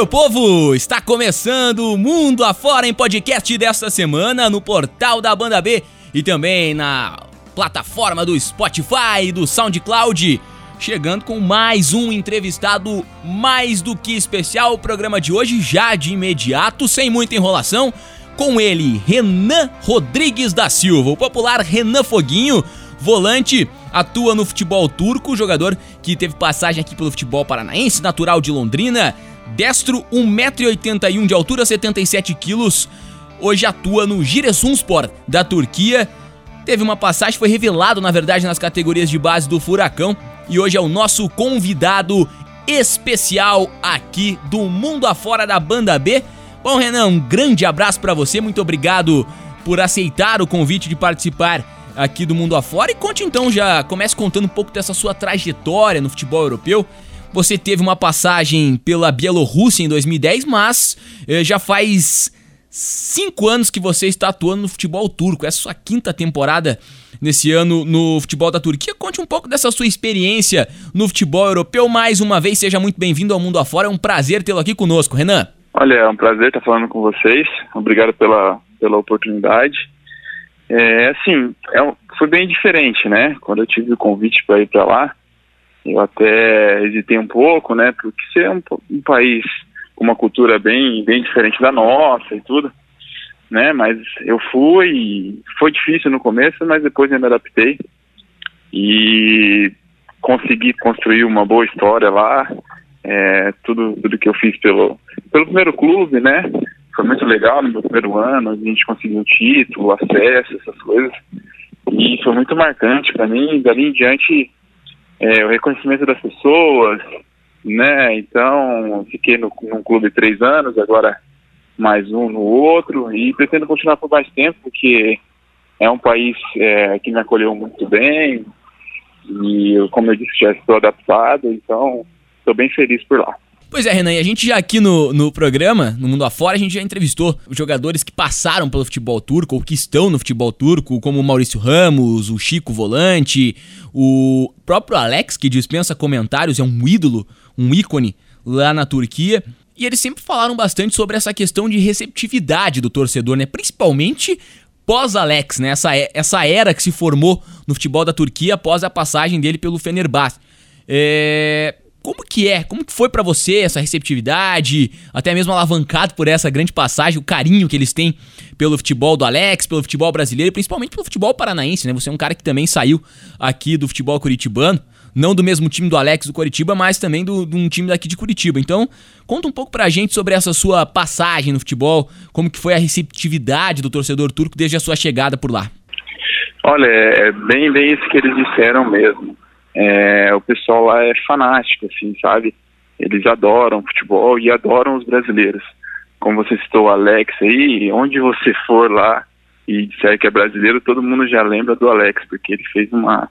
meu povo! Está começando o Mundo Afora em podcast desta semana no portal da Banda B e também na plataforma do Spotify e do SoundCloud. Chegando com mais um entrevistado mais do que especial. O programa de hoje já de imediato, sem muita enrolação, com ele, Renan Rodrigues da Silva, o popular Renan Foguinho, volante, atua no futebol turco, jogador que teve passagem aqui pelo futebol paranaense, natural de Londrina, destro, 1,81m de altura, 77kg, hoje atua no Giresunspor da Turquia, teve uma passagem, foi revelado na verdade nas categorias de base do Furacão e hoje é o nosso convidado especial aqui do Mundo Afora da Banda B. Bom, Renan, um grande abraço para você, muito obrigado por aceitar o convite de participar aqui do Mundo Afora. E conte então, já comece contando um pouco dessa sua trajetória no futebol europeu. Você teve uma passagem pela Bielorrússia em 2010, mas eh, já faz cinco anos que você está atuando no futebol turco. Essa é a sua quinta temporada nesse ano no futebol da Turquia. Conte um pouco dessa sua experiência no futebol europeu. Mais uma vez, seja muito bem-vindo ao Mundo Afora. É um prazer tê-lo aqui conosco, Renan. Olha, é um prazer estar falando com vocês. Obrigado pela, pela oportunidade. É, assim, é, foi bem diferente, né? Quando eu tive o convite para ir para lá, eu até hesitei um pouco, né? Porque ser um, um, país com uma cultura bem, bem diferente da nossa e tudo, né? Mas eu fui, foi difícil no começo, mas depois eu me adaptei e consegui construir uma boa história lá. É, tudo, tudo que eu fiz pelo, pelo primeiro clube, né? Foi muito legal no meu primeiro ano, a gente conseguiu título, acesso, essas coisas. E foi muito marcante para mim. Dali em diante, é, o reconhecimento das pessoas, né? Então, fiquei no, num clube três anos, agora mais um no outro, e pretendo continuar por mais tempo, porque é um país é, que me acolheu muito bem, e como eu disse, já estou adaptado, então estou bem feliz por lá. Pois é, Renan, e a gente já aqui no, no programa, no Mundo Afora, a gente já entrevistou jogadores que passaram pelo futebol turco ou que estão no futebol turco, como o Maurício Ramos, o Chico Volante, o próprio Alex, que dispensa comentários, é um ídolo, um ícone lá na Turquia. E eles sempre falaram bastante sobre essa questão de receptividade do torcedor, né? Principalmente pós-Alex, né? Essa, essa era que se formou no futebol da Turquia após a passagem dele pelo Fenerbahçe. É... Como que é? Como que foi para você essa receptividade, até mesmo alavancado por essa grande passagem, o carinho que eles têm pelo futebol do Alex, pelo futebol brasileiro e principalmente pelo futebol paranaense, né? Você é um cara que também saiu aqui do futebol curitibano, não do mesmo time do Alex do Curitiba, mas também do, de um time daqui de Curitiba. Então, conta um pouco pra gente sobre essa sua passagem no futebol, como que foi a receptividade do torcedor turco desde a sua chegada por lá. Olha, é bem, bem isso que eles disseram mesmo é, o pessoal lá é fanático, assim, sabe? Eles adoram futebol e adoram os brasileiros. Como você citou o Alex aí, onde você for lá e disser que é brasileiro, todo mundo já lembra do Alex, porque ele fez uma.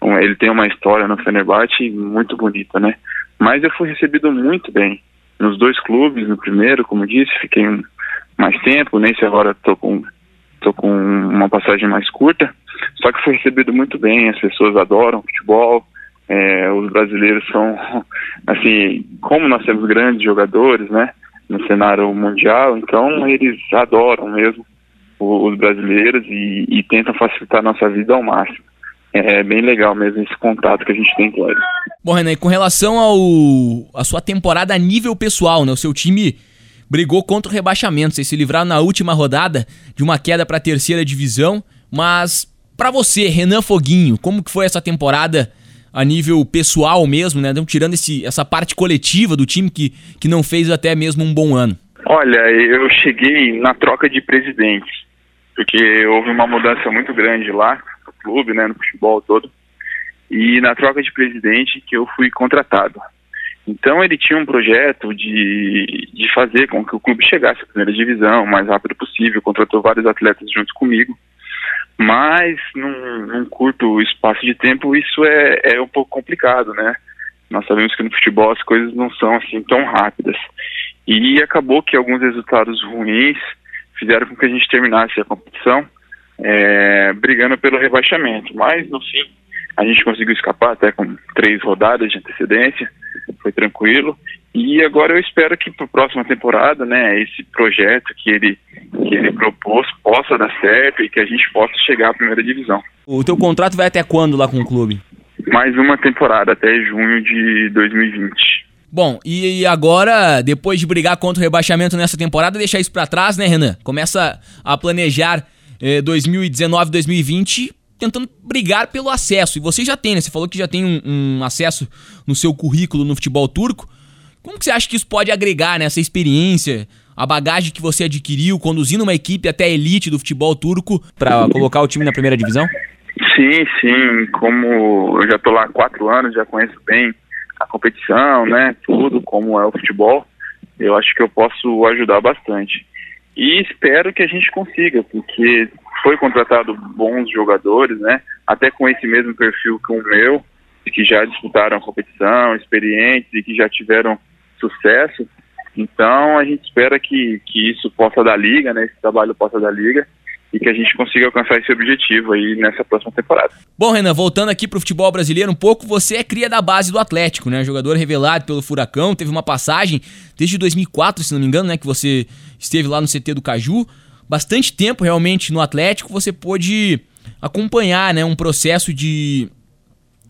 Um, ele tem uma história no Fenerbahçe muito bonita, né? Mas eu fui recebido muito bem nos dois clubes, no primeiro, como disse, fiquei mais tempo, nesse agora tô com tô com uma passagem mais curta, só que foi recebido muito bem, as pessoas adoram futebol, é, os brasileiros são, assim, como nós temos grandes jogadores, né, no cenário mundial, então eles adoram mesmo os brasileiros e, e tentam facilitar a nossa vida ao máximo. É bem legal mesmo esse contato que a gente tem com eles. Bom, Renan, com relação ao a sua temporada a nível pessoal, né? O seu time brigou contra o rebaixamento. Vocês se livraram na última rodada de uma queda para a terceira divisão. Mas para você, Renan Foguinho, como que foi essa temporada a nível pessoal mesmo, né? Então, tirando esse, essa parte coletiva do time que, que não fez até mesmo um bom ano. Olha, eu cheguei na troca de presidente, porque houve uma mudança muito grande lá no clube, né, no futebol todo. E na troca de presidente que eu fui contratado. Então ele tinha um projeto de, de fazer com que o clube chegasse à primeira divisão o mais rápido possível, contratou vários atletas junto comigo, mas num, num curto espaço de tempo isso é, é um pouco complicado, né? Nós sabemos que no futebol as coisas não são assim tão rápidas. E acabou que alguns resultados ruins fizeram com que a gente terminasse a competição é, brigando pelo rebaixamento. Mas no fim a gente conseguiu escapar até com três rodadas de antecedência foi tranquilo. E agora eu espero que para a próxima temporada, né, esse projeto que ele, que ele propôs possa dar certo e que a gente possa chegar à primeira divisão. O teu contrato vai até quando lá com o clube? Mais uma temporada, até junho de 2020. Bom, e agora, depois de brigar contra o rebaixamento nessa temporada, deixar isso para trás, né, Renan? Começa a planejar eh, 2019, 2020 tentando brigar pelo acesso. E você já tem, né? Você falou que já tem um, um acesso no seu currículo no futebol turco. Como que você acha que isso pode agregar nessa né, experiência, a bagagem que você adquiriu conduzindo uma equipe até a elite do futebol turco para colocar o time na primeira divisão? Sim, sim. Como eu já estou lá há quatro anos, já conheço bem a competição, né? Tudo, como é o futebol. Eu acho que eu posso ajudar bastante. E espero que a gente consiga, porque foi contratado bons jogadores, né? Até com esse mesmo perfil que o meu, que já disputaram a competição, experientes e que já tiveram sucesso. Então a gente espera que, que isso possa dar liga, né? Esse trabalho possa dar liga e que a gente consiga alcançar esse objetivo aí nessa próxima temporada. Bom, Renan, voltando aqui para o futebol brasileiro um pouco, você é cria da base do Atlético, né? Jogador revelado pelo Furacão, teve uma passagem desde 2004, se não me engano, né? Que você esteve lá no CT do Caju bastante tempo realmente no Atlético, você pôde acompanhar né, um processo de,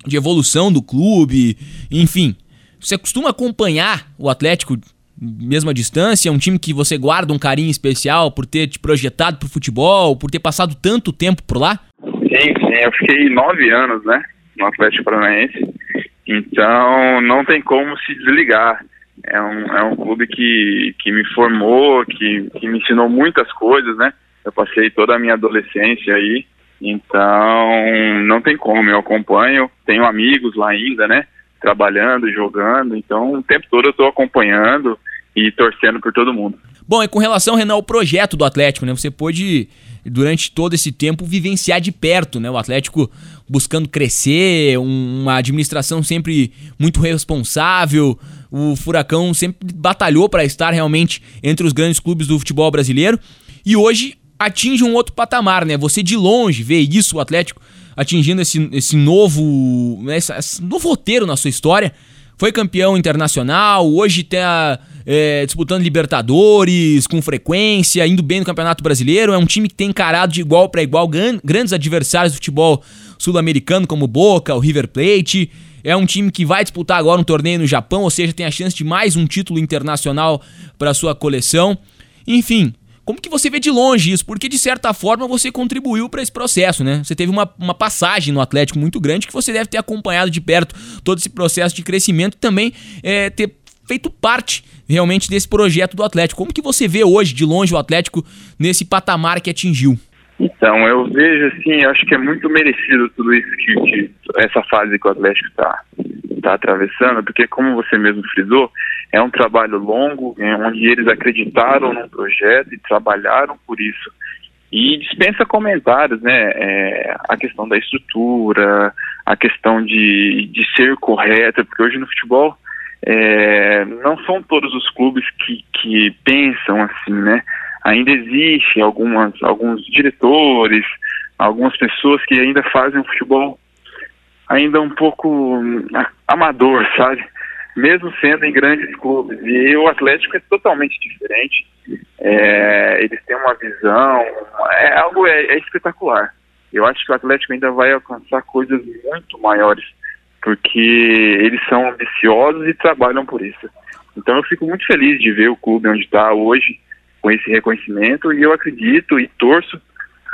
de evolução do clube, enfim. Você costuma acompanhar o Atlético mesmo à distância? É um time que você guarda um carinho especial por ter te projetado para o futebol, por ter passado tanto tempo por lá? Sim, sim. Eu fiquei nove anos né, no Atlético Paranaense, então não tem como se desligar é um, é um clube que, que me formou, que, que me ensinou muitas coisas, né? Eu passei toda a minha adolescência aí, então não tem como, eu acompanho, tenho amigos lá ainda, né? Trabalhando, jogando, então o tempo todo eu estou acompanhando e torcendo por todo mundo. Bom, e com relação, Renan, ao projeto do Atlético, né? Você pôde, durante todo esse tempo, vivenciar de perto, né? O Atlético buscando crescer, uma administração sempre muito responsável, o Furacão sempre batalhou para estar realmente entre os grandes clubes do futebol brasileiro e hoje atinge um outro patamar, né? Você de longe vê isso, o Atlético atingindo esse, esse novo esse, esse novo roteiro na sua história. Foi campeão internacional, hoje está é, disputando Libertadores com frequência, indo bem no Campeonato Brasileiro. É um time que tem encarado de igual para igual grandes adversários do futebol sul-americano, como Boca, o River Plate. É um time que vai disputar agora um torneio no Japão, ou seja, tem a chance de mais um título internacional para sua coleção. Enfim, como que você vê de longe isso? Porque de certa forma você contribuiu para esse processo, né? Você teve uma, uma passagem no Atlético muito grande que você deve ter acompanhado de perto todo esse processo de crescimento e também é, ter feito parte realmente desse projeto do Atlético. Como que você vê hoje de longe o Atlético nesse patamar que atingiu? Então, eu vejo assim, acho que é muito merecido tudo isso que, que essa fase que o Atlético está tá atravessando, porque como você mesmo frisou, é um trabalho longo, é onde eles acreditaram no projeto e trabalharam por isso. E dispensa comentários, né? É, a questão da estrutura, a questão de, de ser correta, porque hoje no futebol é, não são todos os clubes que, que pensam assim, né? Ainda existe algumas, alguns diretores, algumas pessoas que ainda fazem o futebol ainda um pouco hum, amador, sabe? Mesmo sendo em grandes clubes. E o Atlético é totalmente diferente. É, eles têm uma visão, é algo é, é espetacular. Eu acho que o Atlético ainda vai alcançar coisas muito maiores, porque eles são ambiciosos e trabalham por isso. Então eu fico muito feliz de ver o clube onde está hoje, com esse reconhecimento e eu acredito e torço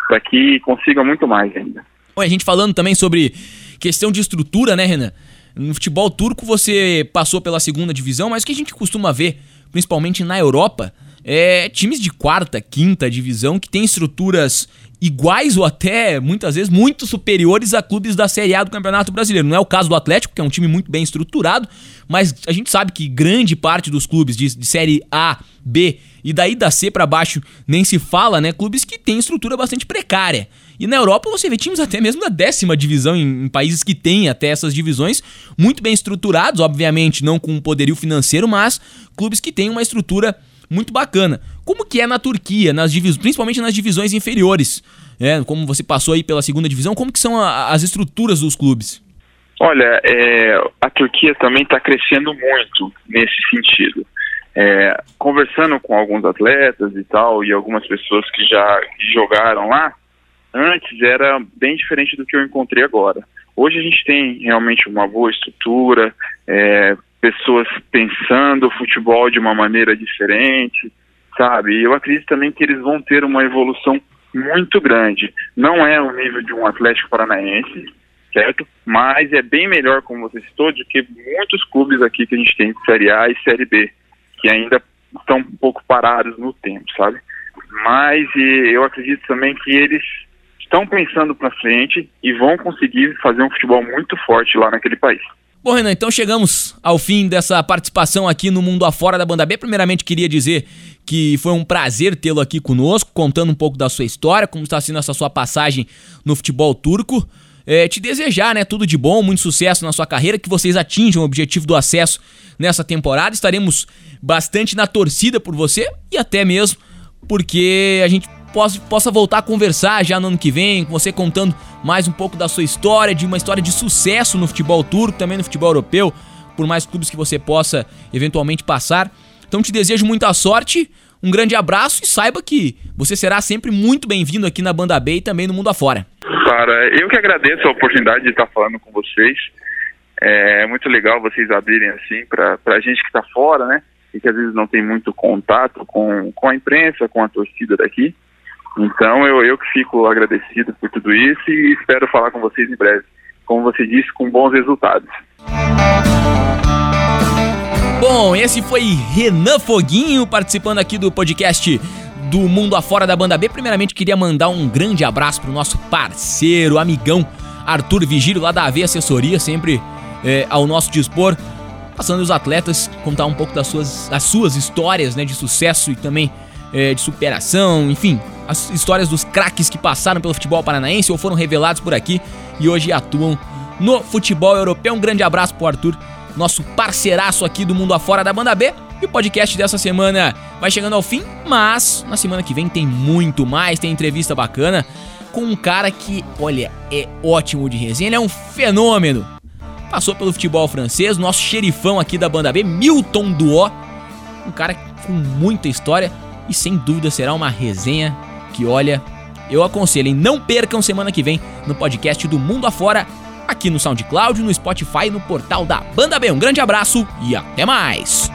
para que consiga muito mais ainda. Oi, a gente falando também sobre questão de estrutura, né, Renan? No futebol turco você passou pela segunda divisão, mas o que a gente costuma ver, principalmente na Europa, é times de quarta, quinta divisão que têm estruturas iguais ou até muitas vezes muito superiores a clubes da Série A do Campeonato Brasileiro. Não é o caso do Atlético, que é um time muito bem estruturado, mas a gente sabe que grande parte dos clubes de, de Série A, B e daí da C para baixo nem se fala, né? Clubes que têm estrutura bastante precária. E na Europa você vê times até mesmo da décima divisão, em, em, países que têm até essas divisões, muito bem estruturados, obviamente não com um poderio financeiro, mas clubes que têm uma estrutura muito bacana. Como que é na Turquia, nas principalmente nas divisões inferiores? É, como você passou aí pela segunda divisão, como que são a, as estruturas dos clubes? Olha, é, a Turquia também está crescendo muito nesse sentido. É, conversando com alguns atletas e tal, e algumas pessoas que já jogaram lá, antes era bem diferente do que eu encontrei agora. Hoje a gente tem realmente uma boa estrutura, é, pessoas pensando o futebol de uma maneira diferente, sabe? E eu acredito também que eles vão ter uma evolução muito grande. Não é o nível de um Atlético Paranaense, certo? Mas é bem melhor, como você citou, do que muitos clubes aqui que a gente tem de Série A e Série B, que ainda estão um pouco parados no tempo, sabe? Mas eu acredito também que eles estão pensando para frente e vão conseguir fazer um futebol muito forte lá naquele país. Bom, Renan, então chegamos ao fim dessa participação aqui no Mundo Afora da Banda B. Primeiramente, queria dizer que foi um prazer tê-lo aqui conosco, contando um pouco da sua história, como está sendo essa sua passagem no futebol turco. É, te desejar, né, tudo de bom, muito sucesso na sua carreira, que vocês atinjam o objetivo do acesso nessa temporada. Estaremos bastante na torcida por você e até mesmo porque a gente possa, possa voltar a conversar já no ano que vem, com você contando mais um pouco da sua história, de uma história de sucesso no futebol turco, também no futebol europeu, por mais clubes que você possa eventualmente passar. Então te desejo muita sorte, um grande abraço e saiba que você será sempre muito bem-vindo aqui na Banda B e também no mundo afora. Cara, eu que agradeço a oportunidade de estar falando com vocês. É muito legal vocês abrirem assim para a gente que está fora, né? E que às vezes não tem muito contato com, com a imprensa, com a torcida daqui. Então eu, eu que fico agradecido por tudo isso e espero falar com vocês em breve. Como você disse, com bons resultados. Bom, esse foi Renan Foguinho participando aqui do podcast do Mundo Afora da Banda B. Primeiramente, queria mandar um grande abraço pro nosso parceiro, amigão Arthur Vigílio, lá da AV Assessoria, sempre é, ao nosso dispor, passando os atletas, contar um pouco das suas, das suas histórias né, de sucesso e também é, de superação, enfim, as histórias dos craques que passaram pelo futebol paranaense ou foram revelados por aqui e hoje atuam no futebol europeu. Um grande abraço pro Arthur, nosso parceiraço aqui do Mundo Afora da Banda B. E o podcast dessa semana vai chegando ao fim, mas na semana que vem tem muito mais, tem entrevista bacana com um cara que, olha, é ótimo de resenha, ele é um fenômeno. Passou pelo futebol francês, nosso xerifão aqui da Banda B, Milton Duó, um cara com muita história e sem dúvida será uma resenha que, olha, eu aconselho, hein? Não percam semana que vem no podcast do Mundo Afora, aqui no SoundCloud, no Spotify no portal da Banda B. Um grande abraço e até mais!